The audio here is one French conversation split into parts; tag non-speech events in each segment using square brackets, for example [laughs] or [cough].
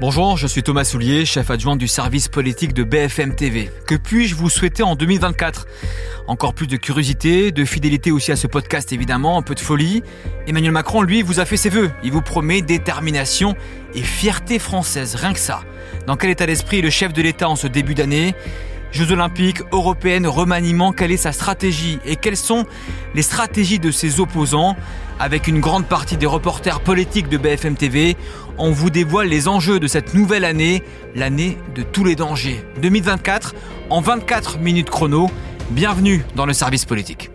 Bonjour, je suis Thomas Soulier, chef adjoint du service politique de BFM TV. Que puis-je vous souhaiter en 2024 Encore plus de curiosité, de fidélité aussi à ce podcast évidemment, un peu de folie. Emmanuel Macron, lui, vous a fait ses vœux. Il vous promet détermination et fierté française, rien que ça. Dans quel état d'esprit est le chef de l'État en ce début d'année? Jeux olympiques, européennes, remaniement, quelle est sa stratégie? Et quelles sont les stratégies de ses opposants? Avec une grande partie des reporters politiques de BFM TV, on vous dévoile les enjeux de cette nouvelle année, l'année de tous les dangers. 2024, en 24 minutes chrono, bienvenue dans le service politique.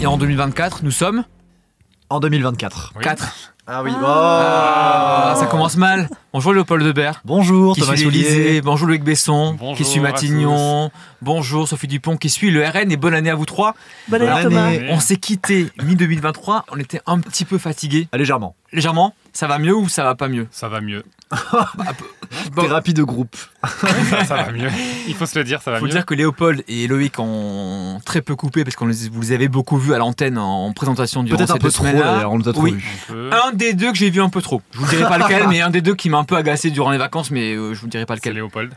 Et en 2024, nous sommes En 2024. 4. Ah oui. Ah, ça commence mal. Bonjour Léopold Debert. Bonjour Qui Thomas suit Soulier. Bonjour Loïc Besson. Bonjour qui suit à Matignon. Bonjour Sophie Dupont qui suit le RN. Et bonne année à vous trois. Bonne année Thomas. année. On s'est quitté mi-2023. On était un petit peu fatigués. Ah, légèrement. Légèrement. Ça va mieux ou ça va pas mieux Ça va mieux. Bon, Thérapie de groupe. ça, ça va mieux. Il faut se le dire, ça va faut mieux. dire que Léopold et Loïc ont très peu coupé parce qu'on les, vous les avez beaucoup vus à l'antenne en présentation durant Peut-être un peu trop on nous a trop Oui. vu. Un des deux que j'ai vu un peu trop. Je vous dirai pas lequel, mais un des deux qui m'a un peu agacé durant les vacances, mais euh, je vous dirai pas C'est lequel. Léopold.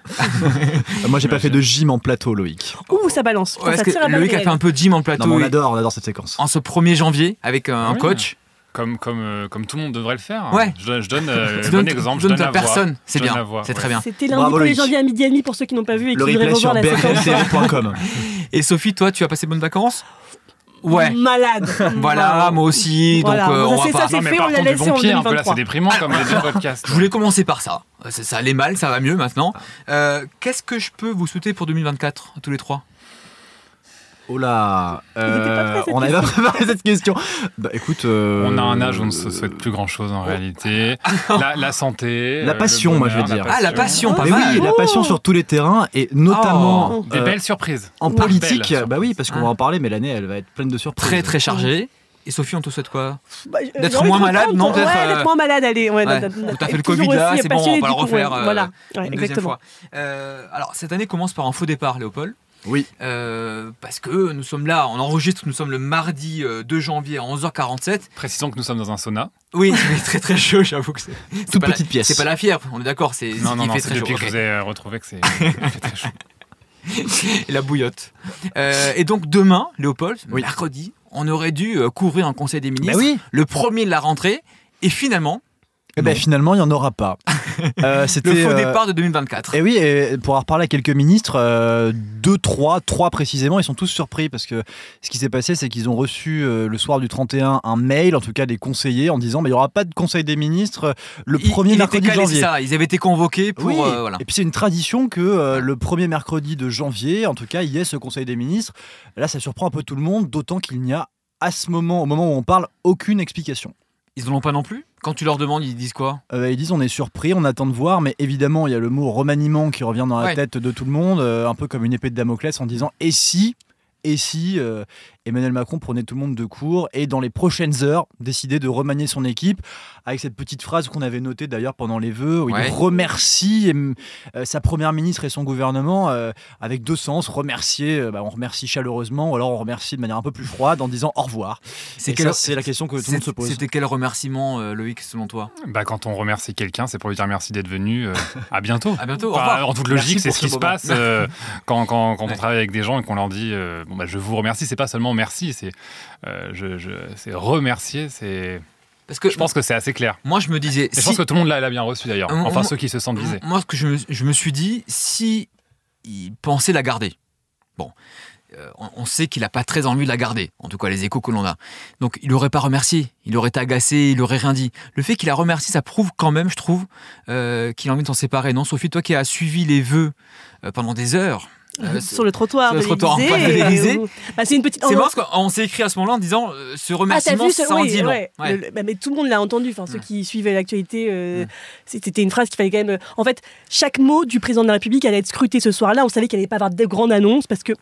[laughs] Moi j'ai pas fait de gym en plateau Loïc. Ouh, ça balance. Ouais, ça tire Loïc a fait un peu de gym en plateau Non on adore, on adore cette séquence. en ce 1er janvier avec un, coach. Comme, comme, euh, comme tout le monde devrait le faire. Ouais. Je, donne- je donne euh, Tu bon exemple. Je donne ta personne, c'est bien. la voix, C'est très bien. C'était lundi 1er Loïc. janvier à midi et demi pour ceux qui n'ont pas vu et qui Le voudraient replay sur revoir la séquence. [laughs] Et Sophie, toi, tu as passé de bonnes vacances? Ouais. Malade. [laughs] Voilà, moi aussi. Voilà. Donc, euh, on ça, va c'est pas. ça, Non, mais fait, par on l'a contre, du bon en pied, un peu là, 2023. c'est déprimant comme les deux podcasts. [laughs] Je voulais commencer par ça. Ça, ça allait mal, ça va mieux maintenant. Euh, Qu'est-ce que je peux vous souhaiter pour 2024, tous les trois? Oh là, cette on n'avait pas préparé cette question. Bah écoute, euh, On a un âge où on ne se souhaite plus grand chose en réalité. [laughs] La, la santé. La euh, le passion, moi, je vais bonheur, dire. Ah, la passion, pas Mais mal. oui, la passion sur tous les terrains et notamment Oh. Des euh, belles surprises. en politique. Bah oui, parce qu'on va en parler, mais l'année elle va être pleine de surprises. Très, très chargé. Et Sophie, on te souhaite quoi Bah, euh, D'être moins de malade, non, Ouais, euh, d'être moins malade, allez. Ouais, Ouais. T'as fait le Covid là, c'est bon, on va pas le refaire. ouais. euh, Voilà, une Ouais, deuxième exactement. fois. Euh, alors, cette année commence par un faux départ, Léopold. Oui. Euh, parce que nous sommes là, on enregistre, nous sommes le mardi euh, 2 janvier à 11h47. Précisons que nous sommes dans un sauna. Oui, [laughs] fait très très chaud, j'avoue que c'est. c'est Toute la- petite pièce. C'est pas la fièvre, on est d'accord, c'est Non, non, non, c'est très chaud. depuis que je vous ai euh, retrouvé que c'est [laughs] très chaud. La bouillotte. Euh, et donc demain, Léopold, Oui. mercredi, on aurait dû euh, couvrir un conseil des Bah ministres, oui. le premier de la rentrée, et finalement, Eh ben finalement, il n'y en aura pas. [laughs] Euh, le C'était faux euh, départ de 2024. Et oui, et pour avoir parlé à quelques ministres, euh, deux, trois, trois précisément, ils sont tous surpris parce que ce qui s'est passé, c'est qu'ils ont reçu euh, le soir du 31 un mail, en tout cas des conseillers, en disant mais il n'y aura pas de conseil des ministres le Il- premier il mercredi de janvier. ça, ils avaient été convoqués pour. Oui, voilà. et puis c'est une tradition que le premier mercredi de janvier, en tout cas, il y ait ce conseil des ministres. Là, ça surprend un peu tout le monde, d'autant qu'il n'y a à ce moment, au moment où on parle, aucune explication. Ils en ont pas non plus? Quand tu leur demandes, ils disent quoi? Euh, ils disent on est surpris, on attend de voir, mais évidemment il y a le mot remaniement qui revient dans la Ouais. tête de tout le monde, euh, un peu comme une épée de Damoclès en disant et si, et si euh, Emmanuel Macron prenait tout le monde de court et dans les prochaines heures décidait de remanier son équipe avec cette petite phrase qu'on avait notée d'ailleurs pendant les vœux où Ouais. il remercie euh, sa première ministre et son gouvernement euh, avec deux sens, remercier, euh, bah, on remercie chaleureusement ou alors on remercie de manière un peu plus froide en disant au revoir. C'est la question que tout le monde se c'est- pose. C'était quel remerciement, euh, Loïc, selon toi? Bah, quand on remercie quelqu'un, c'est pour lui dire merci d'être venu. euh, [laughs] à bientôt. À bientôt, au Enfin, revoir. en toute logique, c'est ce qui se passe euh, quand, quand, quand Ouais. on travaille avec des gens et qu'on leur dit euh, bon, bah, je vous remercie. C'est pas seulement merci, c'est euh, je, je- c'est remercier. C'est, Parce que je pense que c'est assez clair. moi, je me disais. Et je pense que tout le monde l'a, bien reçu d'ailleurs. Enfin, moi- ceux qui se sentent visés. Moi, ce que je me, je me suis dit, si il pensait la garder, bon, euh, on, on sait qu'il n'a pas très envie de la garder, en tout cas les échos que l'on a. Donc il n'aurait pas remercié, il aurait été agacé, il aurait rien dit. Le fait qu'il a remercié, ça prouve quand même, je trouve, euh, qu'il a envie de s'en séparer. Non, Sophie, toi qui as suivi les vœux euh, pendant des heures. Euh, sur le trottoir sur le de l'Élysée, euh, bah, c'est une petite. c'est parce qu'on s'est écrit à ce moment-là en disant euh, ce Ah, remerciement, vu ça en oui, dit long. ouais. Ouais. Le- le- bah, mais tout le monde l'a entendu. Enfin, ceux qui suivaient l'actualité, euh, c'était une phrase qu'il fallait quand même. En fait, chaque mot du président de la République allait être scruté ce soir-là. On savait qu'il allait pas avoir de grandes annonces parce que.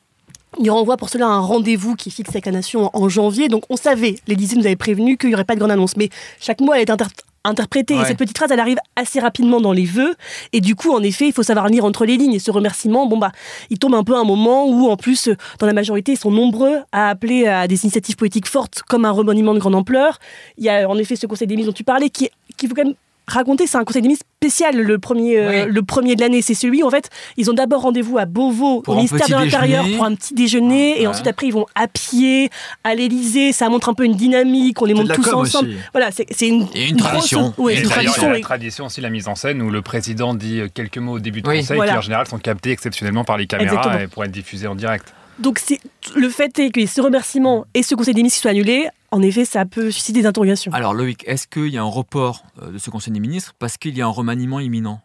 Il renvoie pour cela un rendez-vous qui est fixé avec la nation en, janvier. Donc on savait, l'Élysée nous avait prévenu qu'il n'y aurait pas de grande annonce. Mais chaque mot allait être inter- interpréter. Et Ouais. cette petite phrase, elle arrive assez rapidement dans les vœux. Et du coup, en effet, il faut savoir lire entre les lignes. Et ce remerciement, bon, bah, il tombe un peu à un moment où, en plus, dans la majorité, ils sont nombreux à appeler à des initiatives politiques fortes comme un remaniement de grande ampleur. Il y a en effet ce conseil des ministres dont tu parlais qui, qui faut quand même raconter, c'est un conseil des ministres spécial, le premier, euh, Oui. le premier de l'année. C'est celui, en fait, ils ont d'abord rendez-vous à Beauvau, Pour au ministère de l'Intérieur, pour un petit déjeuner. Et Ouais. ensuite, après, ils vont à pied, à l'Élysée. Ça montre un peu une dynamique, on les monte tous ensemble. aussi. Voilà, c'est une, Et une grosse- tradition. ouais, Et Et une tradition. la et- tradition aussi, la mise en scène, où le président dit euh, quelques mots au début Oui. conseil, Voilà. qui en général sont captés exceptionnellement par les caméras Exactement. et pour être diffusés en direct. Donc, c'est le fait est que ce remerciement et ce conseil des ministres qui soit annulé, en effet, ça peut susciter des interrogations. Alors Loïc, est-ce qu'il y a un report euh, de ce Conseil des ministres parce qu'il y a un remaniement imminent?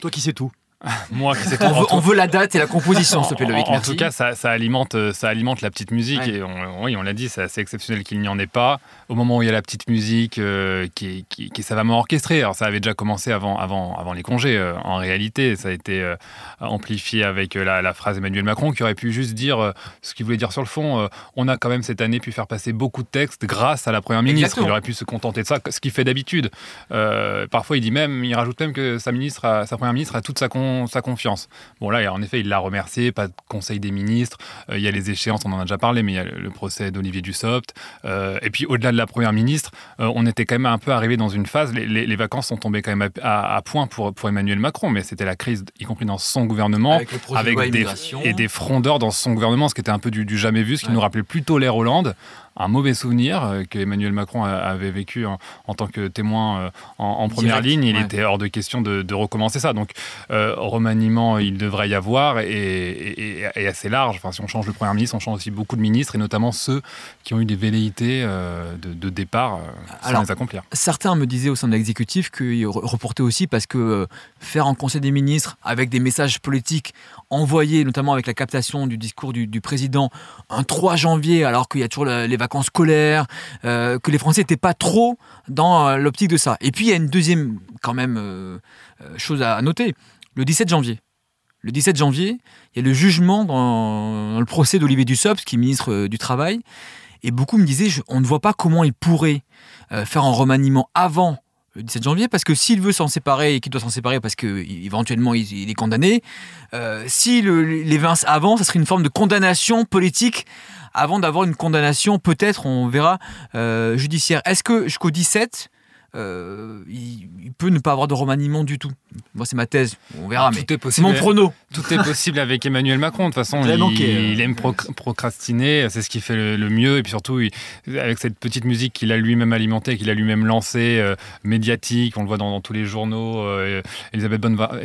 Toi qui sais tout. [laughs] Moi, qui on veut, tout- on veut la date et la composition, s'il te plaît, En- Loïc. En, tout cas, ça, ça alimente, ça alimente la petite musique. Ouais. Et on, oui, on l'a dit, c'est assez exceptionnel qu'il n'y en ait pas. Au moment où il y a la petite musique euh, qui, est, qui, qui est savamment orchestrée. Alors, ça avait déjà commencé avant, avant, avant les congés. euh, en réalité, ça a été euh, amplifié avec la, la phrase Emmanuel Macron qui aurait pu juste dire ce qu'il voulait dire sur le fond. on a quand même cette année pu faire passer beaucoup de textes grâce à la première ministre. Exactement. Il aurait pu se contenter de ça, ce qu'il fait d'habitude. Parfois, il dit même, il rajoute même que sa ministre, a- sa première ministre a toute sa, con- sa confiance. Bon là, en effet, il l'a remercié, pas de conseil des ministres. Euh, il y a les échéances, on en a déjà parlé, mais il y a le, procès d'Olivier Dussopt. Euh, et puis au-delà de la première ministre, euh, on était quand même un peu arrivé dans une phase. Les, les- les vacances sont tombées quand même à, à- à point pour, pour Emmanuel Macron, mais c'était la crise, y compris dans son gouvernement. Avec de des, et des frondeurs dans son gouvernement, ce qui était un peu du, du jamais vu, ce qui Ouais. nous rappelait plutôt l'ère Hollande. Un mauvais souvenir euh, que Emmanuel Macron avait vécu en, en tant que témoin euh, en, en première Direct, ligne. Il ouais. était hors de question de, de recommencer ça. Donc, euh, remaniement, il devrait y avoir et, et- et- assez large. Enfin, si on change le Premier ministre, on change aussi beaucoup de ministres et notamment ceux qui ont eu des velléités euh, de, de départ sans Alors, les accomplir. Certains me disaient au sein de l'exécutif qu'il re- reportait aussi parce que faire un conseil des ministres avec des messages politiques envoyés, notamment avec la captation du discours du, du président, un 3 janvier, alors qu'il y a toujours les vacances scolaires, euh, que les Français n'étaient pas trop dans euh, l'optique de ça. Et puis il y a une deuxième, quand même, euh, chose à noter. Le 17 janvier. Le 17 janvier, il y a le jugement dans, le procès d'Olivier Dussopt, qui est ministre du Travail. Et beaucoup me disaient, je- on ne voit pas comment il pourrait faire un remaniement avant 17 janvier, parce que s'il veut s'en séparer et qu'il doit s'en séparer parce qu'éventuellement il, il est condamné, euh, les vince avant, ça serait une forme de condamnation politique avant d'avoir une condamnation, peut-être, on verra, euh, judiciaire. Est-ce que jusqu'au 17, euh, il, il peut ne pas avoir de remaniement du tout Moi, c'est ma thèse, on verra, mais tout est c'est possible. mon prono. Tout est possible avec Emmanuel Macron. De toute façon, il, manqué, euh. il aime proc- procrastiner. C'est ce qui fait le, le mieux. Et puis surtout, il- avec cette petite musique qu'il a lui-même alimentée, qu'il a lui-même lancée, euh, médiatique, on le voit dans, dans tous les journaux. euh, Elisabeth, Borne va,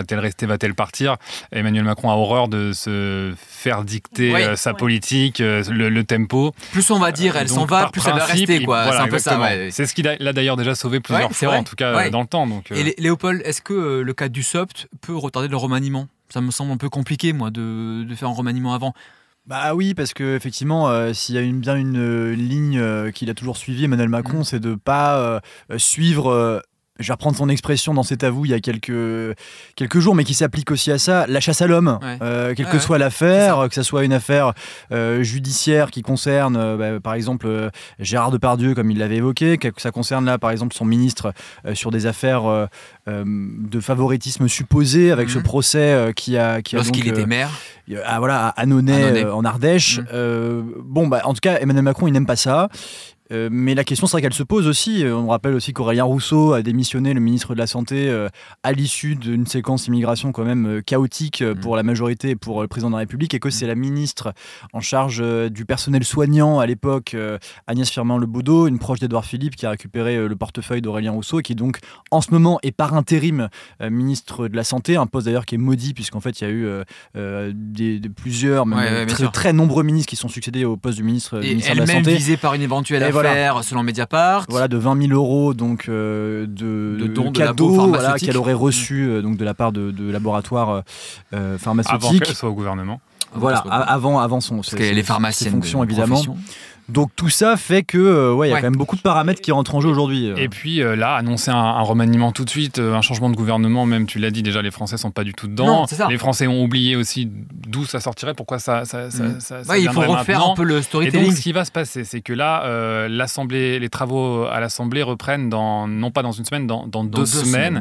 va-t-elle rester, va-t-elle partir? Emmanuel Macron a horreur de se faire dicter sa politique, le, le tempo. Plus on va dire, elle s'en va, plus elle va rester, il- quoi. voilà, c'est un peu ça, ouais. C'est ce qu'il a, d'ailleurs déjà sauvé plusieurs Ouais, fois, vrai. en tout cas Ouais. dans le temps. Donc, euh, Et Lé- Léopold, est-ce que euh, le cas du SOPT peut retarder le remaniement? Ça me semble un peu compliqué, moi, de, de faire un remaniement avant. Bah oui, parce que effectivement, euh, s'il y a une, bien une euh, ligne euh, qu'il a toujours suivie, Emmanuel Macron, Mm. c'est de pas euh, euh, suivre. Je vais reprendre son expression dans cet avou il y a quelques, quelques jours, mais qui s'applique aussi à ça, la chasse à l'homme. Ouais. Euh, quelle que ouais. soit l'affaire, que ce soit une affaire euh, judiciaire qui concerne, euh, bah, par exemple, Gérard Depardieu, comme il l'avait évoqué, que ça concerne là, par exemple, son ministre sur des affaires de favoritisme supposé avec Mhm. ce procès euh, qui a, qui a Lorsqu'il était maire. ah, voilà, à Annonay, Annonay. en Ardèche. Euh, bon, bah, en tout cas, Emmanuel Macron, il n'aime pas ça. Euh, mais la question, c'est vrai qu'elle se pose aussi. Euh, On rappelle aussi qu'Aurélien Rousseau a démissionné, le ministre de la Santé, euh, à l'issue d'une séquence immigration quand même chaotique Mm. pour la majorité et pour le président de la République, et que c'est la ministre en charge du personnel soignant à l'époque, Agnès Firmin-Lebaudot, une proche d'Edouard Philippe, qui a récupéré le portefeuille d'Aurélien Rousseau, et qui donc, en ce moment, est par intérim ministre de la Santé, un poste d'ailleurs qui est maudit, puisqu'en fait, il y a eu euh, des, des- plusieurs, même Ouais, ouais, bien très, très nombreux ministres qui sont succédés au poste du ministre, du Et ministère de la elle-même Santé. visée par une éventuelle affaire, voilà. selon Mediapart. Voilà, de 20 000 euros donc, euh, de, De dons de cadeaux voilà, pharmaceutiques. qu'elle aurait reçus euh, donc, de la part de, de laboratoires euh, euh, avant pharmaceutiques. qu'elle soit au gouvernement. Voilà, avant, avant son, parce ses- qu'elle est ses pharmacienne. fonctions de évidemment. profession. Donc tout ça fait que euh, ouais, il y a Ouais. quand même beaucoup de paramètres qui rentrent en jeu aujourd'hui. euh. Et puis euh, là, annoncer un, un remaniement tout de suite, euh, un changement de gouvernement, même tu l'as dit déjà, les Français sont pas du tout dedans. Non, c'est ça. Les Français ont oublié aussi d'où ça sortirait, pourquoi ça, ça, ça, Mm. ça- ça Ouais, il faut refaire maintenant. un peu le Et donc, storytelling. ce qui va se passer, c'est que là, euh, l'assemblée, les travaux à l'Assemblée reprennent dans, non pas dans une semaine, dans, dans Dans deux, semaines.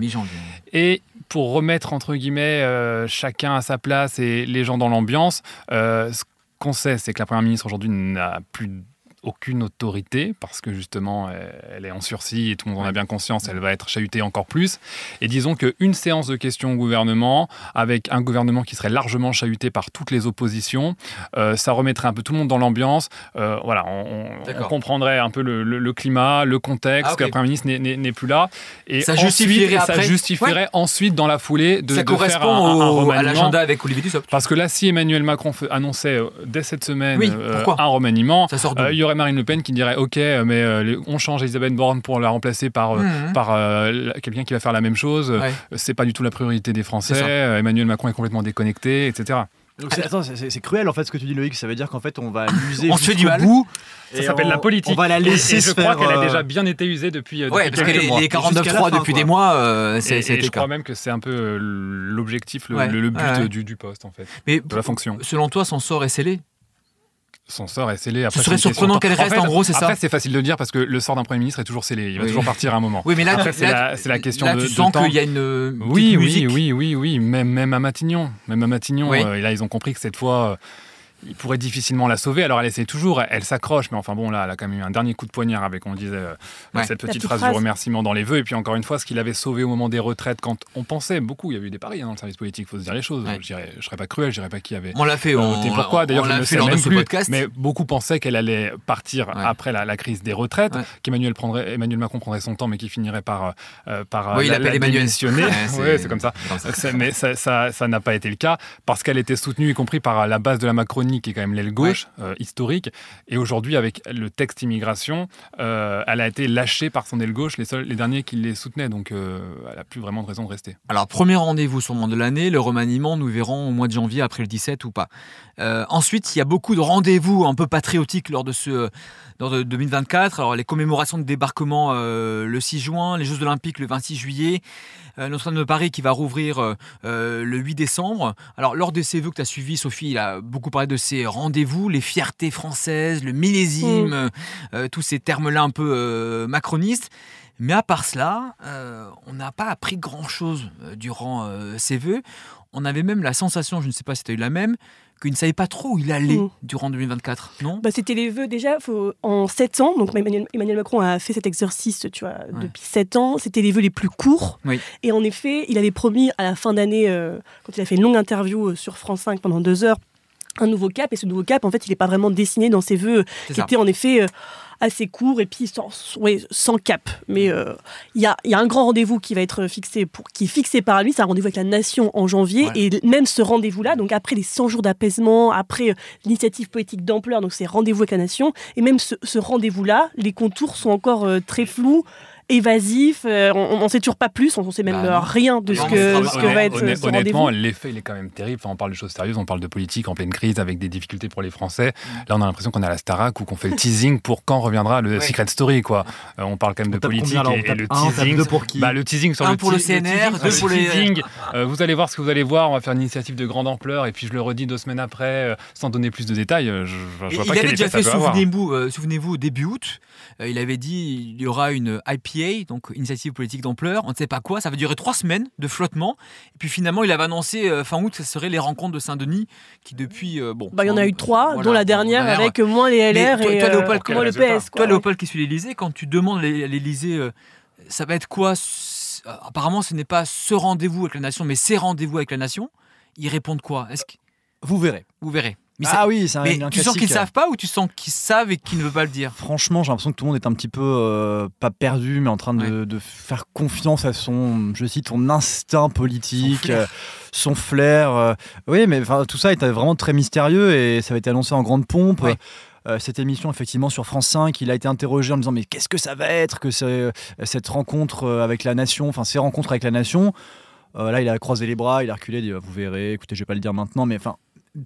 Et pour remettre entre guillemets euh, chacun à sa place et les gens dans l'ambiance, euh, ce qu'on sait, c'est que la première ministre aujourd'hui n'a plus aucune autorité parce que justement elle- est en sursis et tout le monde en a bien conscience, elle va être chahutée encore plus. Et disons qu'une séance de questions au gouvernement avec un gouvernement qui serait largement chahuté par toutes les oppositions, euh, ça remettrait un peu tout le monde dans l'ambiance. Euh, voilà, on, comprendrait un peu le, le- le climat, le contexte, Ah, que la première ministre n'est- plus là. Et Ça ensuite- justifierait et ça après- justifierait ensuite dans la foulée de, ça de faire correspond un, un- un au- à remaniement. l'agenda avec Olivier Dussopt. Parce que là, si Emmanuel Macron annonçait euh, dès cette semaine Oui, euh, un remaniement, Ça sort euh, il y aurait Marine Le Pen qui dirait Ok, euh, mais euh, on change Elisabeth Borne pour la remplacer par, euh, Mhm. par euh, quelqu'un qui va faire la même chose. Ouais. C'est pas du tout la priorité des Français. Euh, Emmanuel Macron est complètement déconnecté, etc. Donc c'est- attends, c'est- c'est c'est cruel en fait ce que tu dis Loïc, ça veut dire qu'en fait on va l'user On se fait du mal. bout. Ça s'appelle on- la politique. On va la laisser et, je crois qu'elle a déjà bien été usée depuis, euh, Ouais, depuis parce que quelques les, mois. les Jusqu'à la 49.3 fin, depuis quoi. des mois, euh, c'est Et, je cas. crois même que c'est un peu euh, l'objectif, le, Ouais, le- le but ouais. du, du poste en fait, Mais de la fonction. selon toi, son sort est scellé? Son sort est scellé. Après, serait c'est une surprenant qu'elle reste, en gros, c'est ça Après, c'est facile de dire parce que le sort d'un Premier ministre est toujours scellé. Il va Oui. toujours partir à un moment. Oui, mais là, c'est la- question là, de- tu de sens qu'il y a une euh, Oui, oui, oui, oui, oui, même, même à Matignon. Même à Matignon, Oui. euh, et là, ils ont compris que cette fois, euh, ils pourraient difficilement la sauver. Alors, elle essaie toujours, elle, elle s'accroche, mais enfin bon, là, elle a quand même eu un dernier coup de poignard avec, on disait, euh, Ouais. cette petite petite phrase, phrase. du remerciement dans les vœux. Et puis, encore une fois, ce qu'il avait sauvé au moment des retraites, quand on pensait beaucoup, il y avait eu des paris hein, dans le service politique, il faut se dire les choses. Ouais. Je je serais pas cruel, je dirais pas qui avait. On l'a fait. Euh, On, voté pourquoi D'ailleurs, je ne l'a le fait sais lors de même ce plus. podcast. Mais beaucoup pensaient qu'elle allait partir Ouais. après la, la crise des retraites, qu'Emmanuel prendrait, Emmanuel Macron prendrait son temps, mais qui finirait par, euh, par euh, Oui, il la- appelle la Emmanuel. [laughs] c'est comme ça. mais ça n'a pas été le cas parce qu'elle était soutenue, y compris par la base de la Macronie, qui est quand même l'aile gauche euh, historique. Et aujourd'hui, avec le texte immigration, euh, elle a été lâchée par son aile gauche, les, seuls, les derniers qui les soutenaient. Donc, euh, elle n'a plus vraiment de raison de rester. Alors, premier rendez-vous sûrement de l'année, le remaniement, nous verrons au mois de janvier, après le 17 ou pas. Ensuite, il y a beaucoup de rendez-vous un peu patriotiques lors de ce lors de 2024. Alors, les commémorations de débarquement le 6 juin, les Jeux Olympiques le 26 juillet, Notre-Dame de Paris qui va rouvrir euh, euh, le 8 décembre. Alors, lors de ces vœux que tu as suivis, Sophie, il a beaucoup parlé de ces rendez-vous, les fiertés françaises, le millésime, euh, euh, tous ces termes-là un peu euh, macronistes. Mais à part cela, euh, on n'a pas appris grand-chose euh, durant euh, ces vœux. On avait même la sensation, je ne sais pas si tu as eu la même, qu'il ne savait pas trop où il allait Mm. durant 2024, non? Bah, c'était les vœux déjà faut, en 7 ans. Donc Emmanuel, Emmanuel Macron a fait cet exercice tu vois, depuis 7 ans. C'était les vœux les plus courts. Oui. Et en effet, il avait promis à la fin d'année, euh, quand il a fait une longue interview euh, sur France 5 pendant deux heures, un nouveau cap. Et ce nouveau cap, en fait, il n'est pas vraiment dessiné dans ses vœux, qui ça. étaient en effet euh, assez courts et puis sans, ouais, sans cap. Mais euh, il y, a, il y a un grand rendez-vous qui va être fixé, pour, qui est fixé par lui. C'est un rendez-vous avec la nation en janvier. Et même ce rendez-vous-là, donc après les 100 jours d'apaisement, après euh, l'initiative politique d'ampleur, donc c'est rendez-vous avec la nation. Et même ce, ce rendez-vous-là, les contours sont encore très flous. Évasifs, euh, on n'en sait toujours pas plus, on ne sait même Bah rien de ce que, mais ce que va être Honnêt- ce Honnêtement, l'effet, il est quand même terrible. Enfin, on parle de choses sérieuses, on parle de politique en pleine crise avec des difficultés pour les Français. Là, on a l'impression qu'on a la Starac ou qu'on fait le [laughs] teasing pour quand reviendra le Ouais. Secret Story. Quoi. Euh, on parle quand même On de politique combien, et, et le un, teasing. deux pour qui Bah, le teasing sur Un le pour le CNR, teasing, deux sur pour le les- teasing. Euh, vous allez voir ce que vous allez voir. On va faire une initiative de grande ampleur et puis je le redis deux semaines après, euh, sans donner plus de détails. Je, je vois il pas quel avait déjà fait, souvenez-vous, euh, souvenez-vous, au début août, euh, il avait dit il y aura une IPA, donc initiative politique d'ampleur, on ne sait pas quoi, ça va durer trois semaines de flottement. Et puis finalement, il avait annoncé euh, fin août, ça serait les rencontres de Saint-Denis, qui depuis. euh, bon, Bah, il y en a eu trois, voilà, dont la dernière dernière. avec moins les LR toi- et toi, euh, Léopold, quel moins le PS. Quoi, Toi, ouais. Léopold, qui suis l'Élysée, quand tu demandes à l'Élysée, euh, ça va être quoi Apparemment, ce n'est pas ce rendez-vous avec la nation, mais ces rendez-vous avec la nation. Ils répondent quoi? Est-ce que Vous verrez. vous verrez Mais, ça- Ah oui, c'est un, mais un tu sens qu'ils savent pas ou tu sens qu'ils savent et qu'ils ne veulent pas le dire? Franchement, j'ai l'impression que tout le monde est un petit peu, euh, pas perdu, mais en train de, de faire confiance à son, je cite, son instinct politique, Son flair. euh, son flair. euh. oui, mais tout ça était vraiment très mystérieux et ça avait été annoncé en grande pompe. Ouais. Cette émission, effectivement, sur France 5, il a été interrogé en disant Mais qu'est-ce que ça va être que cette rencontre avec la nation, enfin, ces rencontres avec la nation? Euh, Là, il a croisé les bras, il a reculé, il a dit Vous verrez, écoutez, je vais pas le dire maintenant, mais enfin.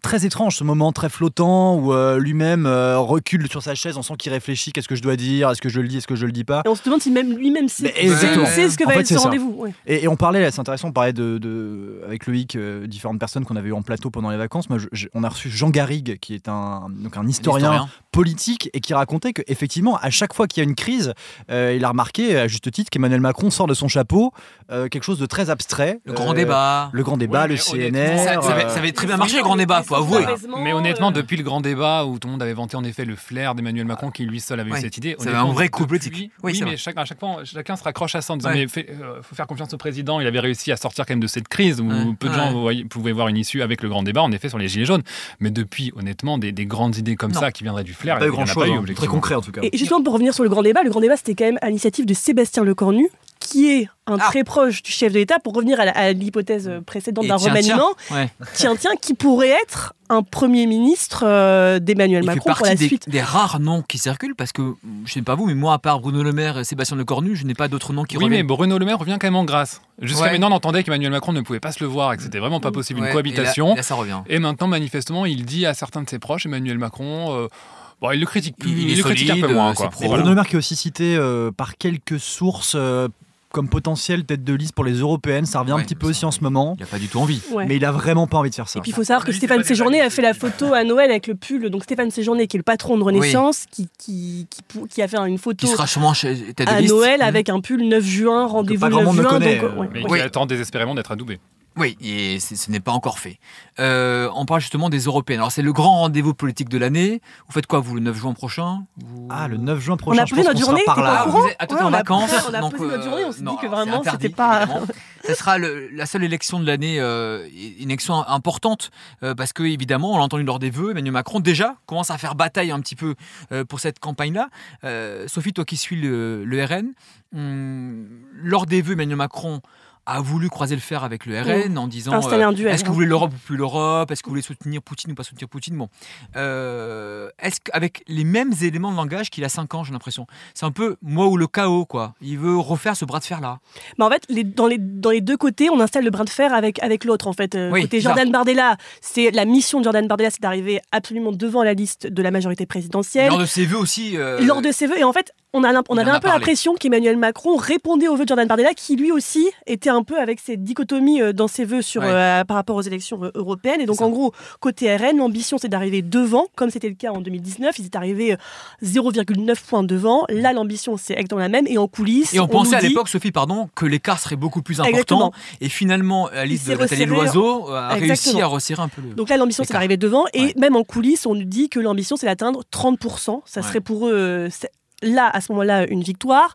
Très étrange ce moment très flottant où euh, lui-même euh, recule sur sa chaise, on sent qu'il réfléchit, qu'est-ce que je dois dire, est-ce que je le dis, est-ce que je le dis pas? Et on se demande si même lui-même sait, sait- ce que En va fait, être ce rendez-vous. ouais. Et, et on parlait, c'est intéressant, on parlait de, de- avec Loïc, euh, différentes personnes qu'on avait eu en plateau pendant les vacances. Moi, je- je- on a reçu Jean Garrigue, qui est un, donc un historien, Historien. politique et qui racontait qu'effectivement, à chaque fois qu'il y a une crise, euh, il a remarqué, à juste titre, qu'Emmanuel Macron sort de son chapeau euh, quelque chose de très abstrait. Le grand débat. Le grand débat, Ouais, le CNR. Ça, ça avait, ça avait très bien marché le grand débat, faut avouer. Mais honnêtement, euh, depuis le grand débat où tout le monde avait vanté en effet le flair d'Emmanuel Macron qui lui seul avait Ouais. eu cette idée, Ça honnêtement, un vrai coup depuis- politique. Oui, Oui, c'est mais à chaque fois, chacun se raccroche à ça en disant Ouais. mais fait- euh, faut faire confiance au président. Il avait réussi à sortir quand même de cette crise où Ouais. peu de Ouais. gens pouvaient voir une issue avec le grand débat, en effet, sur les gilets jaunes. Mais depuis, honnêtement, des, des grandes idées comme Non. ça qui viendraient du flair, il y en a pas eu, très concret en tout cas. Et justement, pour revenir sur le grand débat, le grand débat, c'était quand même à l'initiative de Sébastien Lecornu, qui est un Ah. très proche du chef de l'État, pour revenir à l'hypothèse euh, précédente d'un tiens, remaniement, Ouais. tiens, tiens, qui pourrait être un Premier ministre euh, d'Emmanuel Il fait Macron pour la partie des, suite. des rares noms qui circulent parce que, je sais pas vous, mais moi, à part Bruno Le Maire et Sébastien Lecornu, je n'ai pas d'autres noms qui Oui, mais reviennent. Bruno Le Maire revient quand même en grâce. Jusqu'à Ouais. maintenant, on entendait qu'Emmanuel Macron ne pouvait pas se le voir et que c'était vraiment pas possible Ouais, une et cohabitation. là- et là, ça revient. Et maintenant, manifestement, il dit à certains de ses proches, Emmanuel Macron, euh, bon, il le critique plus, Il est le critique un peu moins. euh, Quoi. c'est pro. Et Voilà. Bruno Le Maire qui est aussi cité euh, par quelques sources euh, comme potentiel tête de liste pour les européennes. Ça revient Ouais, un petit peu aussi en ce moment. Il a pas du tout envie. Ouais. Mais il a vraiment pas envie de faire ça. Et puis il faut savoir que Stéphane Séjourné a fait la photo à Noël avec le pull. Donc Stéphane Séjourné, qui est le patron de Renaissance, qui, qui, qui, pou- qui a fait une photo Qui sera sûrement chez tête de à liste. Noël Mmh. avec un pull 9 juin, rendez-vous pas le grand 9 monde le juin. connaît, donc, euh, ouais, Mais Oui. attend désespérément d'être adoubé. Oui, et ce n'est pas encore fait. Euh, on parle justement des européennes. Alors, c'est le grand rendez-vous politique de l'année. Vous faites quoi, vous, le 9 juin prochain? Vous- Ah, le 9 juin On prochain. a je posé pense notre journée, par là. vous êtes, Ouais, en on a- vacances. on a posé notre journée, on s'est dit que vraiment, c'était pas-. Ce sera le- la seule élection de l'année, euh, une élection importante, euh, parce que évidemment, on l'a entendu lors des vœux, Emmanuel Macron déjà commence à faire bataille un petit peu euh, pour cette campagne-là. Euh, Sophie, toi qui suis le, le RN, hum, lors des vœux, Emmanuel Macron a voulu croiser le fer avec le RN en disant euh, est-ce que vous voulez l'Europe ou plus l'Europe? Est-ce que vous voulez soutenir Poutine ou pas soutenir Poutine? Bon, Euh, est-ce qu'avec les mêmes éléments de langage qu'il a 5 ans, j'ai l'impression, c'est un peu moi ou le chaos quoi. Il veut refaire ce bras de fer là. Mais en fait, les- dans, les, dans les deux côtés, on installe le brin de fer avec, avec l'autre. En fait, Euh, Oui, côté ça. Jordan Bardella, c'est la mission de Jordan Bardella, c'est d'arriver absolument devant la liste de la majorité présidentielle. Lors de ses vœux aussi. euh, Lors de ses vœux, et en fait, on, a on avait un peu l'impression qu'Emmanuel Macron répondait aux vœux de Jordan Bardella, qui lui aussi était un peu avec ses dichotomies euh, dans ses vœux sur, Ouais. euh, par rapport aux élections euh, européennes. Et donc, en gros, côté RN, l'ambition, c'est d'arriver devant, comme c'était le cas en 2019. Ils étaient arrivés euh, 0,9 points devant. Là, l'ambition, c'est exactement la même. Et en coulisses, Et on, pensait à dit- l'époque, Sophie, pardon, que l'écart serait beaucoup plus important. Exactement. Et finalement, Alice de Nathalie. Loiseau a réussi Exactement. à resserrer un peu le. Donc là, l'ambition, c'est d'arriver devant. Et Ouais. même en coulisses, on nous dit que l'ambition, c'est d'atteindre 30%. Ça Ouais. serait pour eux, là, à ce moment-là, une victoire.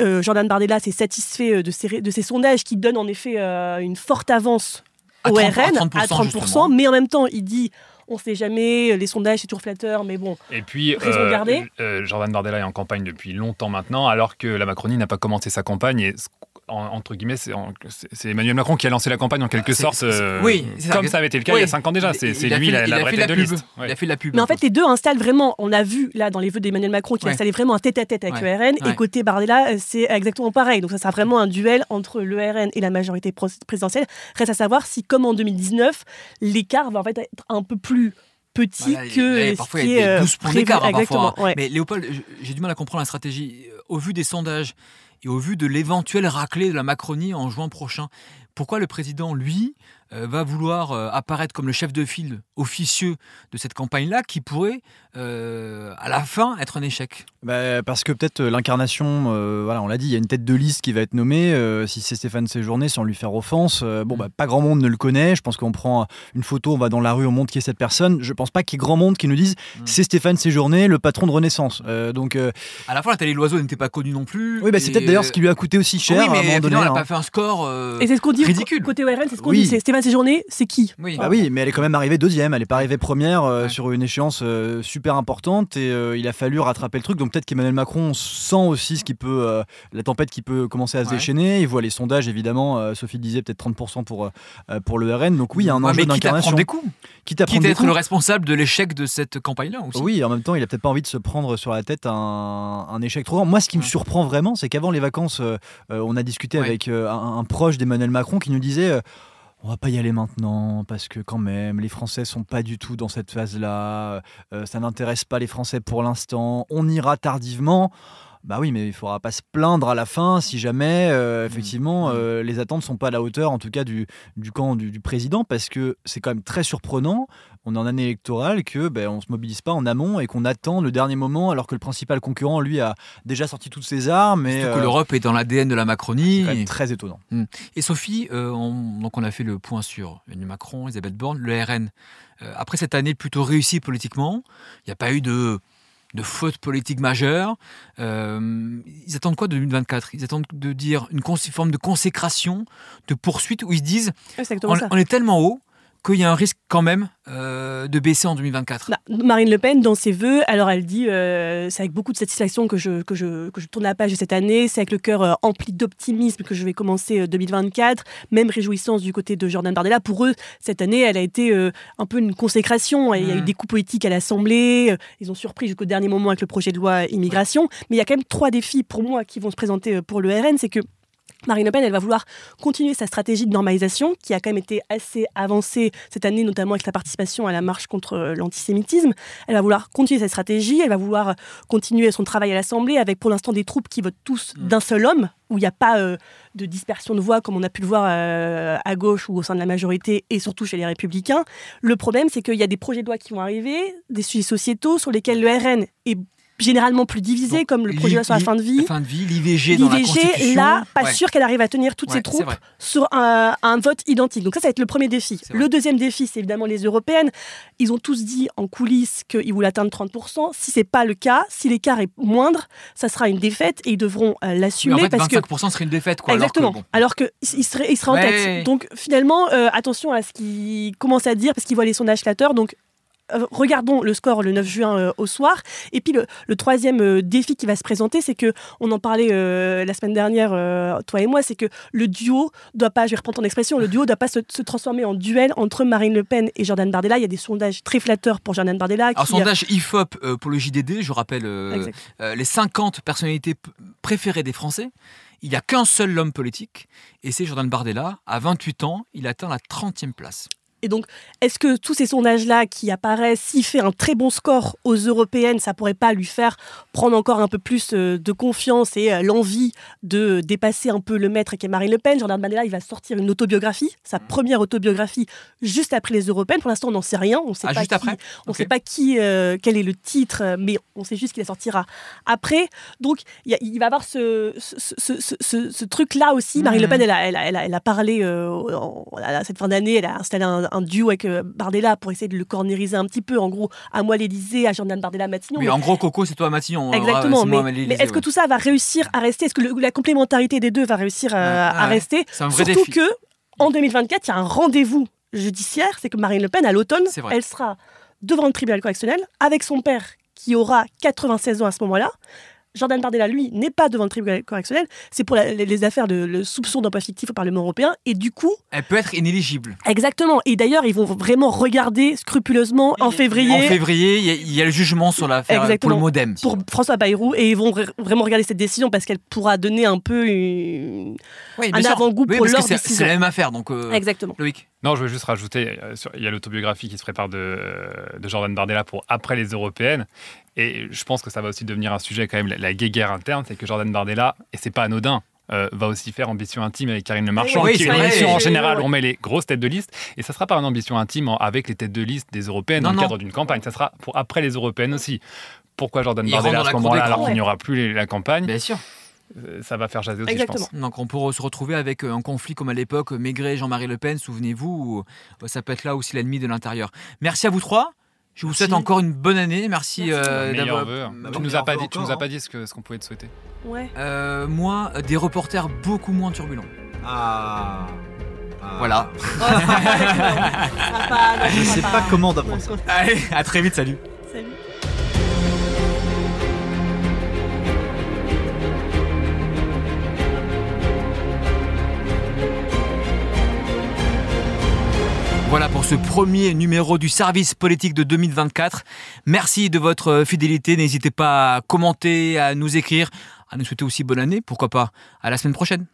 Euh, Jordan Bardella s'est satisfait euh, de ces, de ces sondages qui donnent en effet euh, une forte avance À au 30, RN à 30%, justement. mais en même temps, il dit on sait jamais, les sondages, c'est toujours flatteur, mais bon. Et puis, euh, Jordan Bardella est en campagne depuis longtemps maintenant, alors que la Macronie n'a pas commencé sa campagne. Et entre guillemets, c'est en- c'est c'est Emmanuel Macron qui a lancé la campagne en quelque C'est- sorte, euh, oui, comme ça avait été le cas il y a 5 ans déjà. C'est Il- c'est il a lui fait- la, vraie fait tête de liste. Il a fait de la pub. Mais en fait, les deux installent vraiment, on a vu là dans les vœux d'Emmanuel Macron qu'il Ouais. a installé vraiment un tête-à-tête avec Ouais. le RN. Ouais. Et côté Bardella, euh, c'est exactement pareil. Donc ça sera vraiment un duel entre le RN et la majorité présidentielle. Reste à savoir si, comme en 2019, l'écart va en fait être un peu plus petit Voilà, que ce parfois, qui il y est a euh, des 12 points d'écart hein, ouais. Mais Léopold, j'ai du mal à comprendre la stratégie. Au vu des sondages et au vu de l'éventuelle raclée de la Macronie en juin prochain, pourquoi le président, lui, va vouloir euh, apparaître comme le chef de file officieux de cette campagne-là qui pourrait, euh, à la fin, être un échec Bah, parce que peut-être euh, l'incarnation, euh, voilà, on l'a dit, il y a une tête de liste qui va être nommée. euh, si c'est Stéphane Séjourné, sans lui faire offense, euh, bon, bah, pas grand monde ne le connaît. Je pense qu'on prend une photo, on va dans la rue, on montre qui est cette personne. Je pense pas qu'il y ait grand monde qui nous dise Mm. c'est Stéphane Séjourné, le patron de Renaissance. Euh, donc, euh, À la fin, Nathalie Loiseau n'était pas connue non plus. oui, bah, c'est peut-être d'ailleurs ce qui lui a coûté aussi cher oui, à un mais moment donné. finalement, elle n'a hein. pas fait un score. euh, Et c'est ce qu'on dit ridicule. côté ORN, c'est ce qu'on Oui. dit. C'est Stéphane Séjourné, c'est qui Oui. Bah oui, mais elle est quand même arrivée deuxième, elle n'est pas arrivée première euh, Ouais. sur une échéance euh, super importante et euh, il a fallu rattraper le truc. Donc peut-être qu'Emmanuel Macron sent aussi ce qui peut, euh, la tempête qui peut commencer à se Ouais. déchaîner. Il voit les sondages évidemment. euh, Sophie disait peut-être 30% pour, euh, pour le RN. Donc oui, il y a un Ouais, enjeu à d'incarnation. prendre des coups. Quitte à Quitte prendre à des être coups. le responsable de l'échec de cette campagne-là aussi. Oui, en même temps, il a peut-être pas envie de se prendre sur la tête un, un échec trop grand. Moi, ce qui me Ouais. surprend vraiment, c'est qu'avant les vacances, on a discuté Ouais. avec euh, un, un proche d'Emmanuel Macron qui nous disait. On va pas y aller maintenant parce que quand même les Français sont pas du tout dans cette phase-là. Euh, ça n'intéresse pas les Français pour l'instant. On ira tardivement. Bah oui, mais il faudra pas se plaindre à la fin si jamais, euh, effectivement, Mmh. euh, les attentes sont pas à la hauteur, en tout cas du, du camp du, du président, parce que c'est quand même très surprenant. On est en année électorale que ben, on se mobilise pas en amont et qu'on attend le dernier moment, alors que le principal concurrent, lui, a déjà sorti toutes ses armes. Et, Surtout que euh, l'Europe est dans l'ADN de la c'est Macronie. quand même très étonnant. Et Sophie, on, donc on a fait le point sur Emmanuel Macron, Elisabeth Borne, le RN. Après cette année plutôt réussie politiquement, il n'y a pas eu de, de faute politique majeure. Euh, ils attendent quoi de 2024 Ils attendent de dire une forme de consécration, de poursuite, où ils se disent on est tellement haut qu'il y a un risque quand même euh, de baisser en 2024. Bah, Marine Le Pen, dans ses vœux, alors elle dit euh, c'est avec beaucoup de satisfaction que je, que, je, que je tourne la page de cette année, c'est avec le cœur euh, empli d'optimisme que je vais commencer euh, 2024, même réjouissance du côté de Jordan Bardella. Pour eux, cette année, elle a été euh, un peu une consécration. Il y a eu Mm. des coups politiques à l'Assemblée, euh, ils ont surpris jusqu'au dernier moment avec le projet de loi immigration, mais il y a quand même trois défis pour moi qui vont se présenter euh, pour le RN, c'est que Marine Le Pen, elle va vouloir continuer sa stratégie de normalisation, qui a quand même été assez avancée cette année, notamment avec sa participation à la marche contre euh, l'antisémitisme. Elle va vouloir continuer cette stratégie, elle va vouloir continuer son travail à l'Assemblée, avec pour l'instant des troupes qui votent tous Mm. d'un seul homme, où il n'y a pas euh, de dispersion de voix comme on a pu le voir euh, à gauche ou au sein de la majorité, et surtout chez les républicains. Le problème, c'est qu'il y a des projets de loi qui vont arriver, des sujets sociétaux sur lesquels le RN est généralement plus divisé, Donc, comme le projet de loi sur la fin de vie. La fin de vie, l'IVG dans la Constitution. là, pas Ouais. sûr qu'elle arrive à tenir toutes Ouais, ses troupes sur un, un vote identique. Donc ça, ça va être le premier défi. Le deuxième défi, c'est évidemment les européennes. Ils ont tous dit en coulisses qu'ils voulaient atteindre 30%. Si c'est pas le cas, si l'écart est moindre, ça sera une défaite et ils devront euh, l'assumer en fait, parce que 25% serait une défaite. Quoi, alors Exactement. bon. Alors que il serait, il serait en Ouais. tête. Donc finalement, euh, attention à ce qu'il commence à dire parce qu'il voit les sondages flatteurs. Donc regardons le score le 9 juin euh, au soir. Et puis le, le troisième euh, défi qui va se présenter, c'est que on en parlait euh, la semaine dernière, euh, toi et moi, c'est que le duo doit pas, je vais reprendre ton expression, le duo doit pas se, se transformer en duel entre Marine Le Pen et Jordan Bardella. Il y a des sondages très flatteurs pour Jordan Bardella. Qui, sondage IFOP euh, pour le JDD, je rappelle euh, euh, les 50 personnalités préférées des Français. Il n'y a qu'un seul homme politique, et c'est Jordan Bardella. À 28 ans, il atteint la 30e place. Et donc, est-ce que tous ces sondages-là qui apparaissent, s'il fait un très bon score aux européennes, ça pourrait pas lui faire prendre encore un peu plus euh, de confiance et euh, l'envie de dépasser un peu le maître qui est Marine Le Pen? Jordan Bardella, il va sortir une autobiographie, sa Mhm. première autobiographie, juste après les européennes. Pour l'instant, on n'en sait rien. On sait Ah, pas juste qui- après On Ok. sait pas qui, euh, quel est le titre, mais on sait juste qu'il la sortira après. Donc, il a- il va y avoir ce, ce, ce- ce- ce- ce truc-là aussi. Marine Le Pen, Mhm. elle a, elle a- elle a- elle a parlé euh, en- à cette fin d'année, elle a installé un, un duo avec euh, Bardella pour essayer de le cornériser un petit peu. En gros, à moi l'Élysée, à Jordan Bardella Matignon. Oui, Mais- en gros, Coco, c'est toi Matignon. Exactement, c'est moi, mais, mais est-ce que tout ça va réussir à rester? Est-ce que le- la complémentarité des deux va réussir euh, Ah, à rester? C'est un vrai Surtout défi. que en 2024, il y a un rendez-vous judiciaire, c'est que Marine Le Pen, à l'automne, elle sera devant le tribunal correctionnel avec son père qui aura 96 ans à ce moment-là. Jordan Bardella, lui, n'est pas devant le tribunal correctionnel. C'est pour la- les, les affaires de le soupçon d'emploi fictif au Parlement européen. Et du coup, Elle peut être inéligible. exactement. Et d'ailleurs, ils vont vraiment regarder scrupuleusement en février. En février, il y, a- il y a le jugement sur l'affaire pour le Modem. pour François Bayrou et ils vont vra- vraiment regarder cette décision parce qu'elle pourra donner un peu une... Oui, un avant-goût Oui, pour leur c'est- décision. C'est la même affaire, donc. euh, Exactement. Loïc. Non, je veux juste rajouter, euh, il y a l'autobiographie qui se prépare de, de Jordan Bardella pour après les européennes. Et je pense que ça va aussi devenir un sujet quand même, la, la guéguerre interne, c'est que Jordan Bardella, et c'est pas anodin, euh, va aussi faire Ambition Intime avec Karine Le Marchand, Oui, qui est une émission en général où on met les grosses têtes de liste. Et ça sera pas une ambition intime avec les têtes de liste des européennes Non, dans le cadre d'une campagne. Ça sera pour après les européennes aussi. Pourquoi Jordan Bardella à ce moment-là, alors qu'il n'y aura plus les- la campagne Bien sûr. Euh, Ça va faire jaser aussi, Exactement. je pense. Donc on pourrait se retrouver avec euh, un conflit comme à l'époque Maigret et Jean-Marie Le Pen, souvenez-vous, euh, ça peut être là aussi l'ennemi de l'intérieur. Merci à vous trois. Je vous Merci. souhaite encore une bonne année. Merci, Merci. euh, Meilleurs d'avoir. vœux. tu nous as pas dit, tu nous as encore, pas dit ce que- ce qu'on pouvait te souhaiter. Ouais. Euh, moi, des reporters beaucoup moins turbulents. Ah. Ah. Voilà. Je sais pas comment d'apprendre ça. Allez, à très vite. Salut. Voilà pour ce premier numéro du service politique de 2024. Merci de votre fidélité. N'hésitez pas à commenter, à nous écrire, à nous souhaiter aussi bonne année. Pourquoi pas À la semaine prochaine.